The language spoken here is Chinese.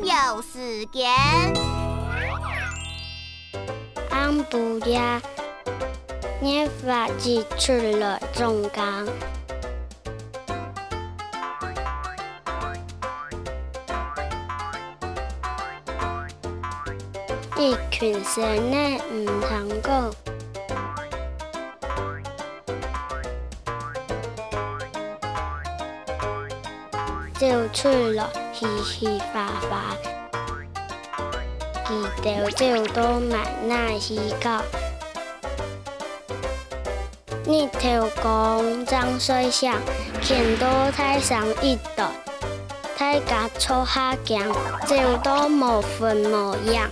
有时间，安布呀，热发只吃了中间，一群上呢唔成功。照出來嘻嘻哈哈。照到照到萬那比較。你聽講张水鄉天都太上一朵，太陽初下降，照都无分模样。